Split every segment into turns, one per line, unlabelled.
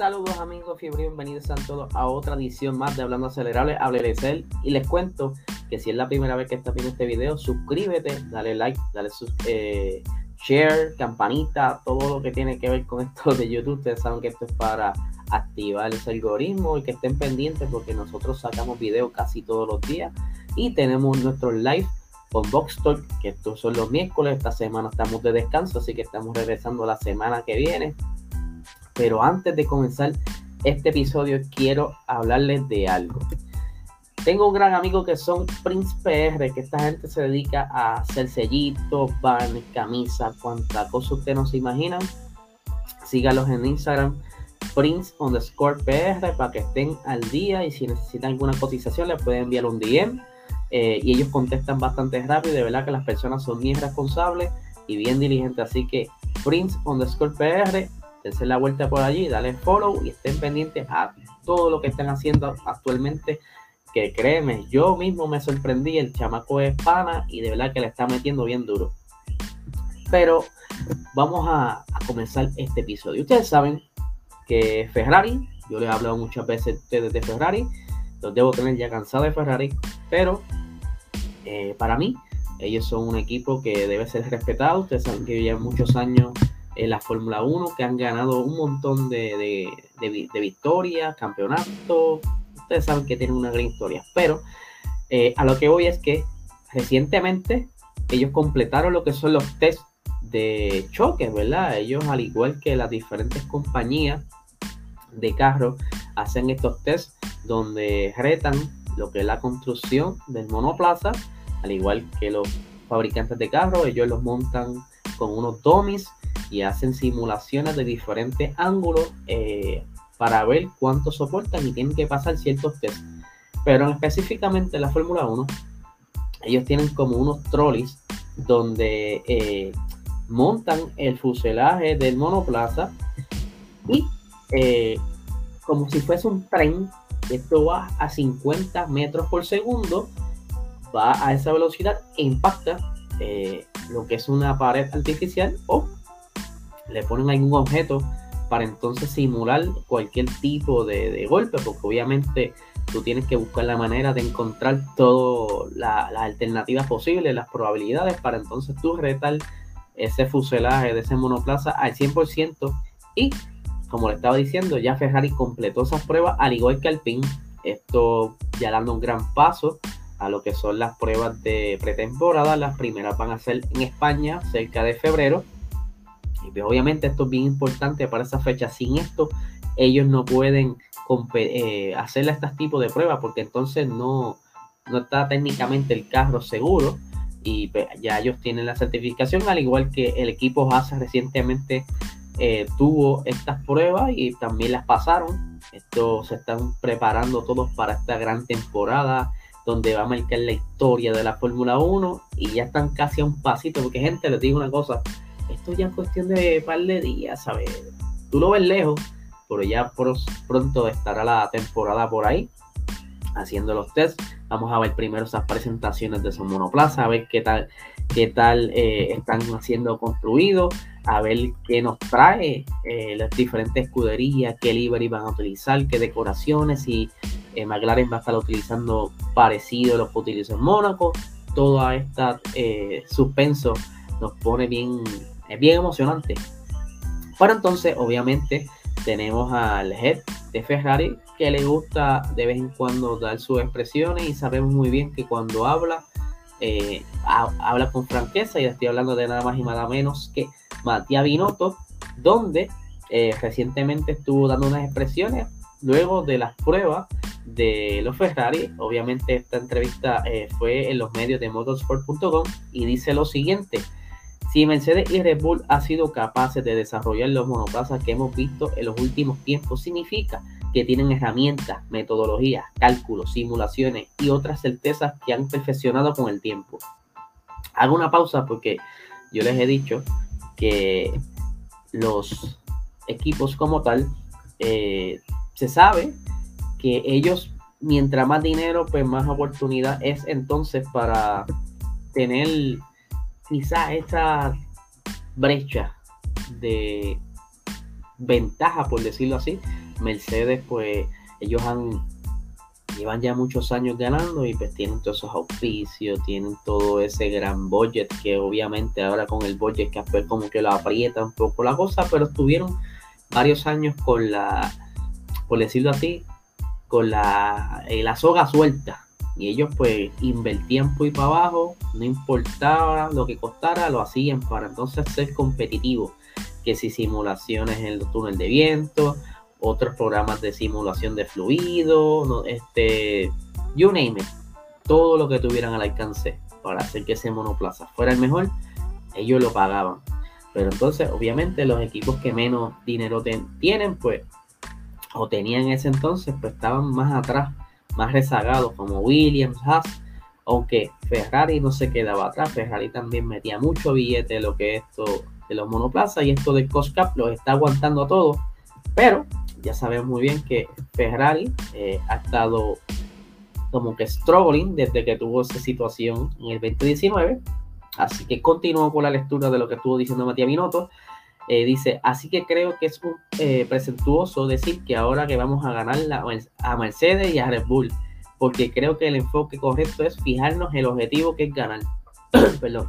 Saludos amigos fiebre, bienvenidos a todos a otra edición más de Hablando Acelerable, Hablaré y les cuento que si es la primera vez que estás viendo este video, suscríbete, dale like, dale eh, share, campanita, todo lo que tiene que ver con esto de YouTube. Ustedes saben que esto es para activar ese algoritmo y que estén pendientes porque nosotros sacamos videos casi todos los días y tenemos nuestro live con Box Talk, que estos son los miércoles. Esta semana estamos de descanso, así que estamos regresando la semana que viene pero antes de comenzar este episodio quiero hablarles de algo. Tengo un gran amigo que son Prince PR, que esta gente se dedica a hacer sellitos, barnes, camisas, cuanta cosa ustedes no se imaginan. Sígalos en Instagram, Prince underscore PR, para que estén al día y si necesitan alguna cotización les pueden enviar un DM. Eh, y ellos contestan bastante rápido. De verdad que las personas son bien responsables y bien diligentes. Así que Prince underscore PR, dense la vuelta por allí, dale follow y estén pendientes a todo lo que están haciendo actualmente. Que créeme, yo mismo me sorprendí, el chamaco es pana y de verdad que le está metiendo bien duro. Pero vamos a, comenzar este episodio. Ustedes saben que Ferrari, yo les he hablado muchas veces a ustedes de Ferrari, los debo tener ya cansado de Ferrari, pero eh, para mí ellos son un equipo que debe ser respetado. Ustedes saben que llevan muchos años en la Fórmula 1 que han ganado un montón de, victorias, campeonatos. Ustedes saben que tienen una gran historia. Pero eh, a lo que voy es que recientemente ellos completaron lo que son los test de choque, ¿verdad? Ellos, al igual que las diferentes compañías de carros, hacen estos tests donde retan lo que es la construcción del monoplaza, al igual que los fabricantes de carros, ellos los montan con unos dummies y hacen simulaciones de diferentes ángulos eh, para ver cuánto soportan y tienen que pasar ciertos tests. Pero específicamente en la Fórmula 1, ellos tienen como unos trolleys donde eh, montan el fuselaje del monoplaza y eh, como si fuese un tren, esto va a 50 metros por segundo, va a esa velocidad e impacta lo que es una pared artificial o le ponen algún objeto para entonces simular cualquier tipo de, golpe, porque obviamente tú tienes que buscar la manera de encontrar todas las alternativas posibles, las probabilidades, para entonces tú retar ese fuselaje de ese monoplaza al 100%. Y como le estaba diciendo, ya Ferrari completó esas pruebas, al igual que Alpine. Esto ya dando un gran paso a lo que son las pruebas de pretemporada. Las primeras van a ser en España, cerca de febrero obviamente esto es bien importante para esa fecha. Sin esto, ellos no pueden eh, hacer este tipo de pruebas porque entonces no, no está técnicamente el carro seguro y pues, ya ellos tienen la certificación, al igual que el equipo Haas recientemente eh, tuvo estas pruebas y también las pasaron. Esto se están preparando todos para esta gran temporada donde va a marcar la historia de la Fórmula 1 y ya están casi a un pasito, porque gente, les digo una cosa, esto ya es cuestión de par de días, ¿sabes? Tú lo ves lejos, pero ya pronto estará la temporada por ahí haciendo los tests. Vamos a ver primero esas presentaciones de su monoplaza, a ver qué tal, qué tal eh, están siendo construidos, a ver qué nos trae eh, las diferentes escuderías, qué livery van a utilizar, qué decoraciones, y eh, McLaren va a estar utilizando parecido a lo que utilizó en Mónaco. Todo este suspenso nos pone bien es bien emocionante. Para entonces, obviamente, tenemos al head de Ferrari que le gusta de vez en cuando dar sus expresiones y sabemos muy bien que cuando habla, eh, habla con franqueza y estoy hablando de nada más y nada menos que Matías Binotto, donde eh, recientemente estuvo dando unas expresiones luego de las pruebas de los Ferrari. Obviamente esta entrevista eh, fue en los medios de motorsport.com y dice lo siguiente. Si Mercedes y Red Bull han sido capaces de desarrollar los monoplazas que hemos visto en los últimos tiempos, significa que tienen herramientas, metodologías, cálculos, simulaciones y otras certezas que han perfeccionado con el tiempo. Hago una pausa porque yo les he dicho que los equipos como tal, eh, se sabe que ellos, mientras más dinero, pues más oportunidad es entonces para tener quizá esta brecha de ventaja, por decirlo así, Mercedes, pues ellos han llevan ya muchos años ganando y pues tienen todos esos auspicios, tienen todo ese gran budget que obviamente ahora con el budget que pues como que lo aprieta un poco la cosa, pero estuvieron varios años con la, por decirlo así, con la, eh, la soga suelta. Y ellos pues invertían por y para abajo, no importaba lo que costara, lo hacían para entonces ser competitivos. Que si simulaciones en el túnel de viento, otros programas de simulación de fluido, no, este, you name it, todo lo que tuvieran al alcance para hacer que ese monoplaza fuera el mejor, ellos lo pagaban. Pero entonces, obviamente, los equipos que menos dinero tienen, pues, o tenían en ese entonces, pues estaban más atrás, más rezagados, como Williams, Haas, aunque Ferrari no se quedaba atrás, Ferrari también metía mucho billete de lo que esto de los monoplazas y esto del cost cap los está aguantando a todos, pero ya sabemos muy bien que Ferrari eh, ha estado como que struggling desde que tuvo esa situación en el 2019. Así que continúo con la lectura de lo que estuvo diciendo Matías Binotto. Eh, dice, así que creo que es eh, presentuoso decir que ahora que vamos a ganar a Mercedes y a Red Bull, porque creo que el enfoque correcto es fijarnos el objetivo que es ganar. Perdón.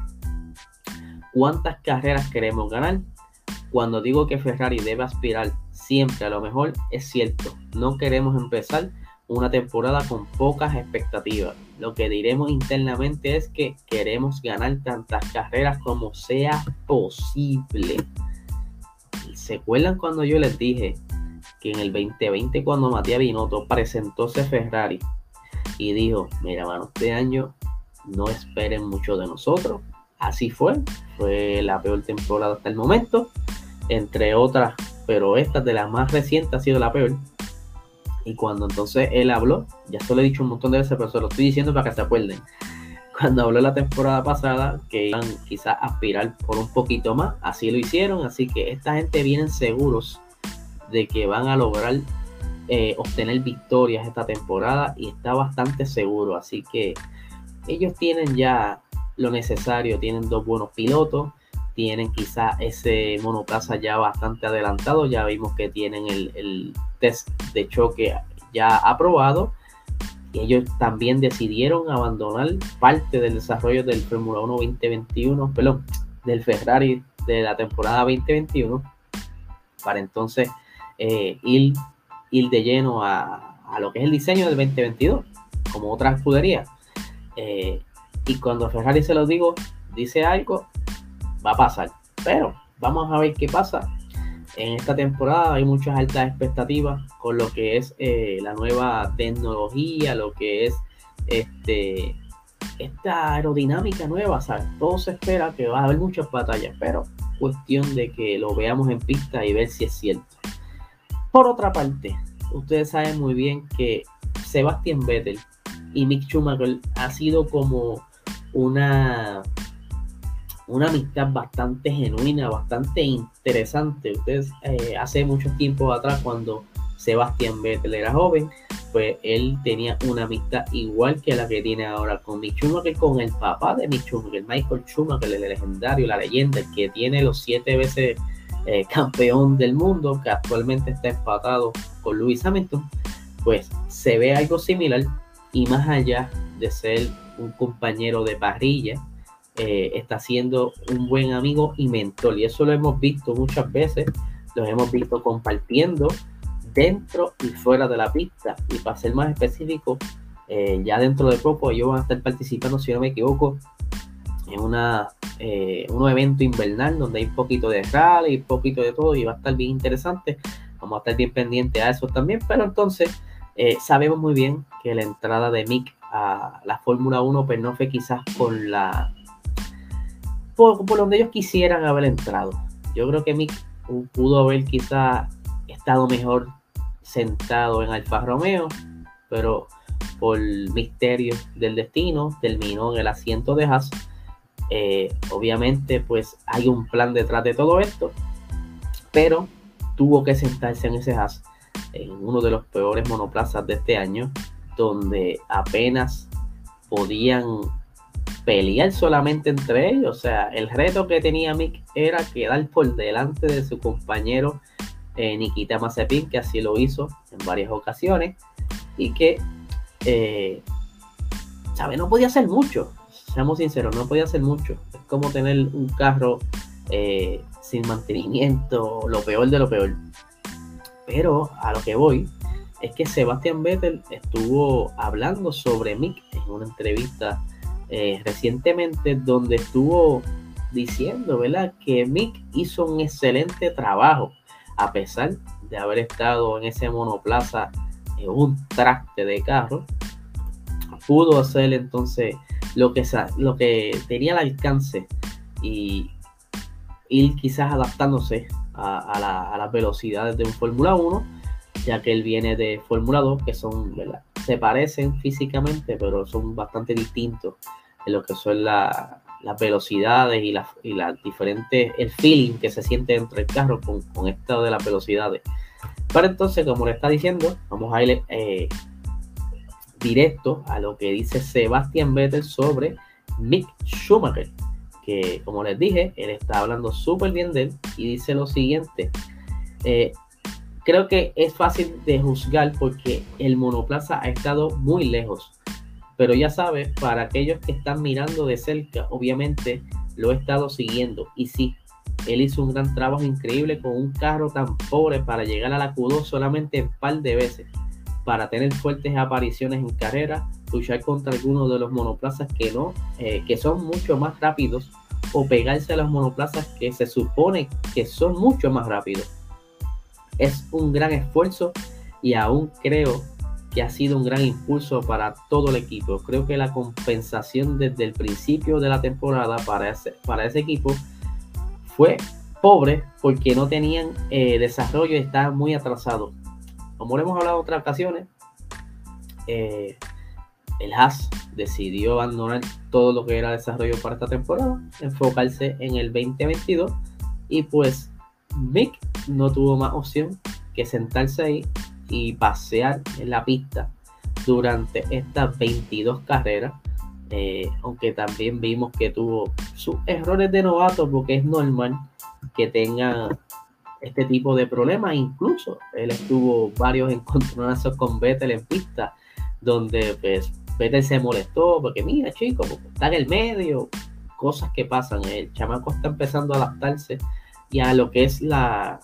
¿Cuántas carreras queremos ganar? Cuando digo que Ferrari debe aspirar siempre a lo mejor, es cierto. No queremos empezar una temporada con pocas expectativas. Lo que diremos internamente es que queremos ganar tantas carreras como sea posible. ¿Se acuerdan cuando yo les dije que en el 2020 cuando Matías Binotto presentóse Ferrari y dijo, mira mano, este año no esperen mucho de nosotros? Así fue, fue la peor temporada hasta el momento entre otras, pero esta de las más recientes ha sido la peor. Y cuando entonces él habló, ya se lo he dicho un montón de veces, pero se lo estoy diciendo para que se acuerden. Cuando habló la temporada pasada, que iban quizás a aspirar por un poquito más, así lo hicieron. Así que esta gente vienen seguros de que van a lograr eh, obtener victorias esta temporada y está bastante seguro. Así que ellos tienen ya lo necesario, tienen dos buenos pilotos tienen quizá ese monoplaza ya bastante adelantado. Ya vimos que tienen el, test de choque ya aprobado. Ellos también decidieron abandonar parte del desarrollo del Fórmula 1 2021, perdón, del Ferrari de la temporada 2021, para entonces eh, ir, ir, de lleno a, lo que es el diseño del 2022, como otra escudería. Eh, y cuando Ferrari se lo digo, dice algo, va a pasar. Pero vamos a ver qué pasa. En esta temporada hay muchas altas expectativas con lo que es eh, la nueva tecnología, lo que es este esta aerodinámica nueva. Todo se espera que va a haber muchas batallas, pero cuestión de que lo veamos en pista y ver si es cierto. Por otra parte, ustedes saben muy bien que Sebastian Vettel y Mick Schumacher ha sido como una una amistad bastante genuina, bastante interesante. Ustedes eh, hace mucho tiempo atrás, cuando Sebastián Vettel era joven, pues él tenía una amistad igual que la que tiene ahora con Mick Schumacher, con el papá de Mick Schumacher, Michael Schumacher, el legendario, la leyenda, el que tiene los siete veces eh, campeón del mundo, que actualmente está empatado con Lewis Hamilton, pues se ve algo similar y más allá de ser un compañero de parrilla, eh, está siendo un buen amigo y mentor. Y eso lo hemos visto muchas veces, los hemos visto compartiendo dentro y fuera de la pista. Y para ser más específico, eh, ya dentro de poco ellos van a estar participando, si no me equivoco, en una, eh, un evento invernal donde hay un poquito de rally, un poquito de todo y va a estar bien interesante. Vamos a estar bien pendientes a eso también, pero entonces sabemos muy bien que la entrada de Mick a la Fórmula 1 pues no fue quizás con la por, donde ellos quisieran haber entrado. Yo creo que Mick pudo haber quizá estado mejor sentado en Alfa Romeo, pero por misterio del destino terminó en el asiento de Haas. Eh, obviamente, pues hay un plan detrás de todo esto, pero tuvo que sentarse en ese Haas, en uno de los peores monoplazas de este año, donde apenas podían pelear solamente entre ellos. O sea, el reto que tenía Mick era quedar por delante de su compañero eh, Nikita Mazepin, que así lo hizo en varias ocasiones, y que, eh, ¿sabe? No podía hacer mucho, seamos sinceros, no podía hacer mucho. Es como tener un carro eh, sin mantenimiento, lo peor de lo peor. Pero a lo que voy es que Sebastian Vettel estuvo hablando sobre Mick en una entrevista eh, recientemente donde estuvo diciendo, ¿verdad? Que Mick hizo un excelente trabajo a pesar de haber estado en ese monoplaza en un traste de carro. Pudo hacer entonces lo que, lo que tenía al alcance y ir quizás adaptándose a, las velocidades de un Fórmula 1, ya que él viene de Fórmula 2, que son, se parecen físicamente, pero son bastante distintos en lo que son las velocidades y, las diferentes, el feeling que se siente entre el carro con, con esto de las velocidades. Pero entonces, como le está diciendo, vamos a ir eh, directo a lo que dice Sebastian Vettel sobre Mick Schumacher, que como les dije, él está hablando súper bien de él y dice lo siguiente. Eh, creo que es fácil de juzgar porque el monoplaza ha estado muy lejos. Pero ya sabes, para aquellos que están mirando de cerca, obviamente lo he estado siguiendo. Y sí, él hizo un gran trabajo increíble con un carro tan pobre para llegar a la Q2 solamente un par de veces para tener fuertes apariciones en carrera, luchar contra algunos de los monoplazas que no, eh, que son mucho más rápidos, o pegarse a los monoplazas que se supone que son mucho más rápidos. Es un gran esfuerzo y aún creo que ha sido un gran impulso para todo el equipo. Creo que la compensación desde el principio de la temporada para ese, para ese equipo fue pobre porque no tenían eh, desarrollo y estaban muy atrasados como hemos hablado en otras ocasiones, eh, el Haas decidió abandonar todo lo que era desarrollo para esta temporada, enfocarse en el 2022 y pues Mick no tuvo más opción que sentarse ahí y pasear en la pista durante estas 22 carreras, eh, aunque también vimos que tuvo sus errores de novato porque es normal que tenga este tipo de problemas. Incluso él estuvo varios encontronazos con Vettel en pista, donde pues Vettel se molestó porque mira chicos, está en el medio, cosas que pasan. El chamaco está empezando a adaptarse y a lo que es la,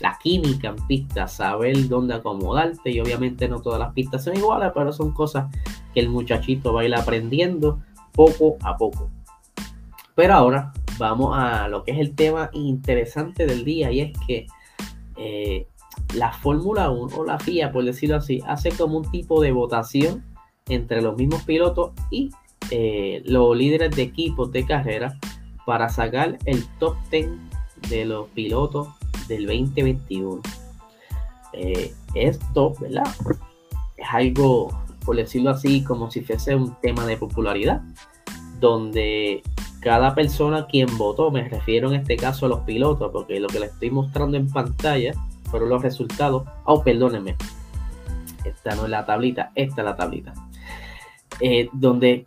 la química en pista, saber dónde acomodarte y obviamente no todas las pistas son iguales, pero son cosas que el muchachito va a ir aprendiendo poco a poco. Pero ahora vamos a lo que es el tema interesante del día y es que eh, la Fórmula 1 o la FIA, por decirlo así, hace como un tipo de votación entre los mismos pilotos y eh, los líderes de equipos de carrera para sacar el top 10 de los pilotos del 2021. Eh, esto, ¿verdad? Es algo, por decirlo así, como si fuese un tema de popularidad, donde cada persona quien votó, me refiero en este caso a los pilotos, porque lo que les estoy mostrando en pantalla fueron los resultados. Oh, perdónenme. Esta no es la tablita, esta es la tablita. Eh, donde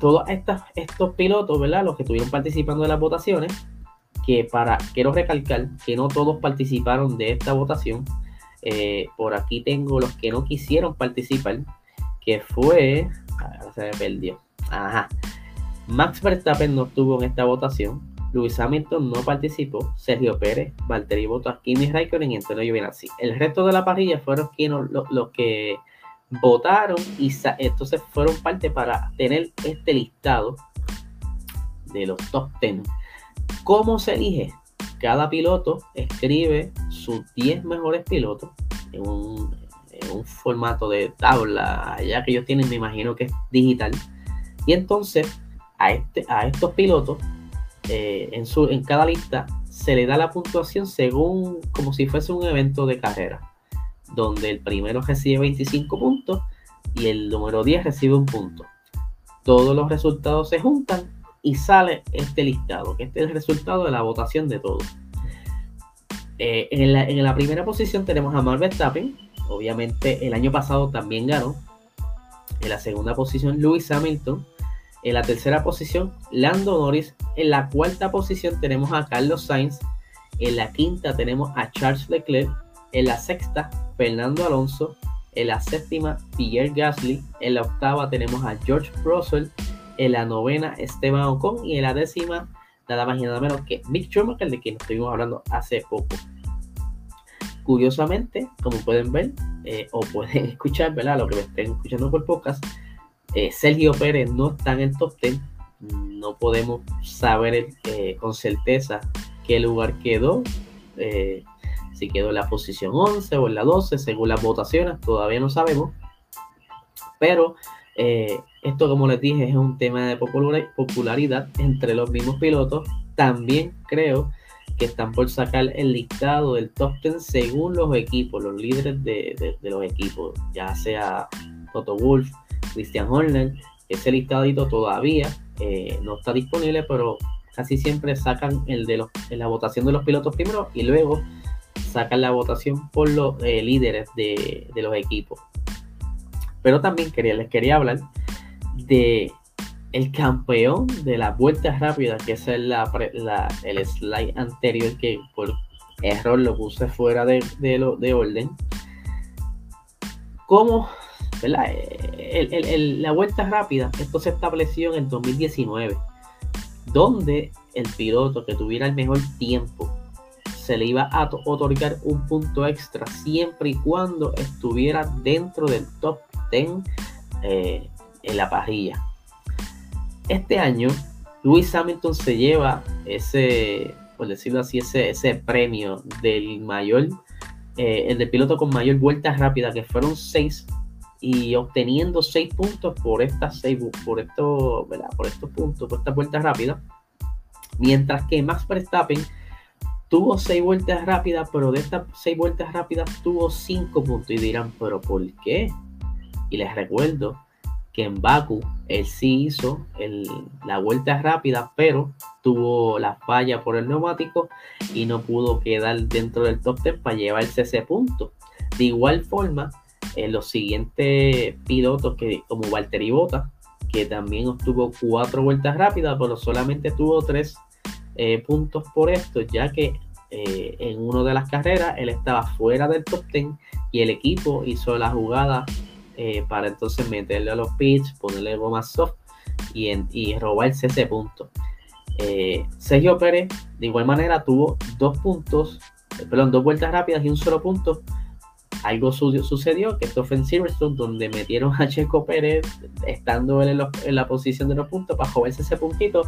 todos estos pilotos, ¿verdad? Los que estuvieron participando de las votaciones, que para, quiero recalcar que no todos participaron de esta votación. Eh, por aquí tengo los que no quisieron participar, que fue, ver, se me perdió. Ajá. Max Verstappen no estuvo en esta votación, Luis Hamilton no participó, Sergio Pérez, Valtteri Bottas, Kimi Raikkonen y Antonio Giovinazzi. El resto de la parrilla fueron quienes los, que votaron y entonces fueron parte para tener este listado de los top 10. ¿Cómo se elige? Cada piloto escribe sus 10 mejores pilotos en un, formato de tabla, ya que ellos tienen, me imagino que es digital. Y entonces a, este, a estos pilotos eh, en, su, en cada lista se le da la puntuación según como si fuese un evento de carrera, donde el primero recibe 25 puntos y el número 10 recibe un punto. Todos los resultados se juntan y sale este listado, que este es el resultado de la votación de todos. Eh, en, la, en, la, primera posición tenemos a Mark Verstappen, obviamente el año pasado también ganó. En la segunda posición Lewis Hamilton, en la tercera posición, Lando Norris. En la cuarta posición tenemos a Carlos Sainz. En la quinta tenemos a Charles Leclerc. En la sexta, Fernando Alonso. En la séptima, Pierre Gasly. En la octava tenemos a George Russell. En la novena, Esteban Ocon. Y en la décima, nada más y nada menos que Mick Schumacher, de quien estuvimos hablando hace poco. Curiosamente, como pueden ver eh, o pueden escuchar, ¿verdad? Lo que me estén escuchando por podcast, eh, Sergio Pérez no está en el top 10. No podemos saber eh, con certeza qué lugar quedó. si quedó en la posición 11 o en la 12, según las votaciones, todavía no sabemos. Pero esto, como les dije, es un tema de popularidad entre los mismos pilotos. También creo que están por sacar el listado del top 10 según los equipos, los líderes de, los equipos, ya sea Toto Wolf, Christian Horner. Ese listadito todavía eh, no está disponible, pero casi siempre sacan el de los, la votación de los pilotos primero y luego sacan la votación por los eh, líderes de, de los equipos. Pero también quería, les quería hablar de el campeón de las vueltas rápidas, que es el, el slide anterior que por error lo puse fuera de, lo, de orden. Como la vuelta rápida, esto se estableció en el 2019, donde el piloto que tuviera el mejor tiempo se le iba a otorgar un punto extra siempre y cuando estuviera dentro del top 10 eh, en la parrilla. Este año, Lewis Hamilton se lleva ese, por decirlo así, ese, ese premio del mayor, eh, el de piloto con mayor vueltas rápidas, que fueron seis, y obteniendo seis puntos por estas seis, por esto, por estos puntos, por estas vueltas rápidas. Mientras que Max Verstappen tuvo seis vueltas rápidas, pero de estas seis vueltas rápidas tuvo cinco puntos. Y dirán, ¿pero por qué? Y les recuerdo que en Baku él sí hizo la vuelta rápida, pero tuvo la falla por el neumático y no pudo quedar dentro del top 10 para llevarse ese punto. De igual forma, los siguientes pilotos que, como Valtteri Bota, que también obtuvo cuatro vueltas rápidas, pero solamente tuvo tres eh, puntos por esto, ya que eh, en una de las carreras él estaba fuera del top 10 y el equipo hizo la jugada eh, para entonces meterle a los pits, ponerle goma soft y, y robarse ese punto. Eh, Sergio Pérez, de igual manera, tuvo dos puntos, eh, perdón, dos vueltas rápidas y un solo punto. Algo sucedió, que esto fue en Silverstone, donde metieron a Checo Pérez, estando él en, la posición de los puntos, para robarse ese puntito.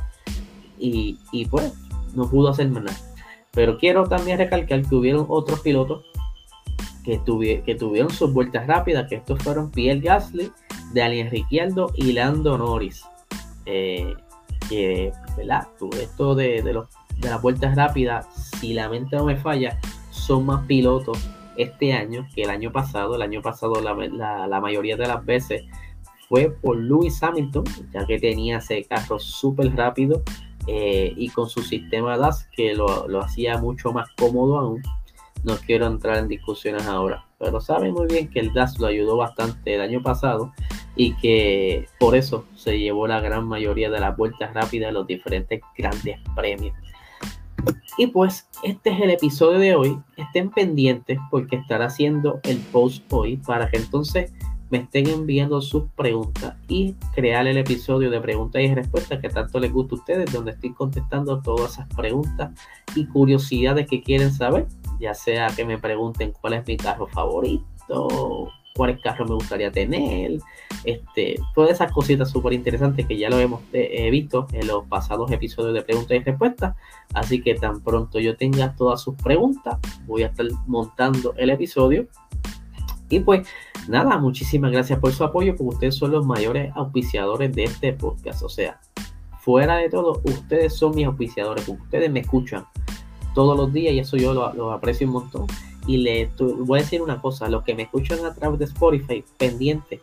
Y, y pues, no pudo hacer más nada. Pero quiero también recalcar que hubieron otros pilotos que, tuvieron sus vueltas rápidas, que estos fueron Pierre Gasly, Daniel Ricciardo y Lando Norris. Eh, que. Esto de, de, los, de las vueltas rápidas, si la mente no me falla, son más pilotos este año que el año pasado. El año pasado la, la, mayoría de las veces fue por Lewis Hamilton, ya que tenía ese carro súper rápido eh, y con su sistema DAS que lo, lo, hacía mucho más cómodo aún. No quiero entrar en discusiones ahora, pero saben muy bien que el DAS lo ayudó bastante el año pasado y que por eso se llevó la gran mayoría de las vueltas rápidas de los diferentes grandes premios. Y pues este es el episodio de hoy. Estén pendientes porque estará haciendo el post hoy para que entonces me estén enviando sus preguntas y crear el episodio de preguntas y respuestas que tanto les gusta a ustedes, donde estoy contestando todas esas preguntas y curiosidades que quieren saber ya sea que me pregunten cuál es mi carro favorito, cuál carro me gustaría tener, este, todas esas cositas súper interesantes que ya lo hemos eh, visto en los pasados episodios de preguntas y respuestas. Así que tan pronto yo tenga todas sus preguntas, voy a estar montando el episodio. Y pues nada, muchísimas gracias por su apoyo, porque ustedes son los mayores auspiciadores de este podcast. O sea, fuera de todo, ustedes son mis auspiciadores, porque ustedes me escuchan todos los días y eso yo lo, aprecio un montón. Y le voy a decir una cosa, los que me escuchan a través de Spotify, pendiente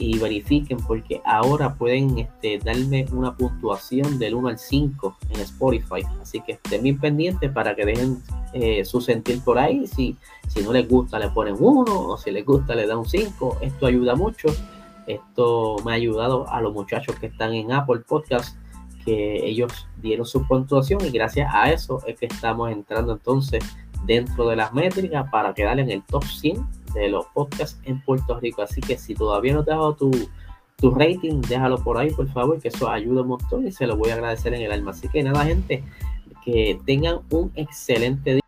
y verifiquen porque ahora pueden este, darme una puntuación del 1 al 5 en Spotify. Así que estén bien pendientes para que dejen eh, su sentir por ahí. Si, si no les gusta le ponen 1 o si les gusta le dan un 5. Esto ayuda mucho. Esto me ha ayudado a los muchachos que están en Apple Podcast que ellos dieron su puntuación y gracias a eso es que estamos entrando entonces dentro de las métricas para quedar en el top 100 de los podcasts en Puerto Rico. Así que si todavía no te has dado tu, tu rating, déjalo por ahí, por favor, que eso ayuda un montón y se lo voy a agradecer en el alma. Así que nada, gente, que tengan un excelente día.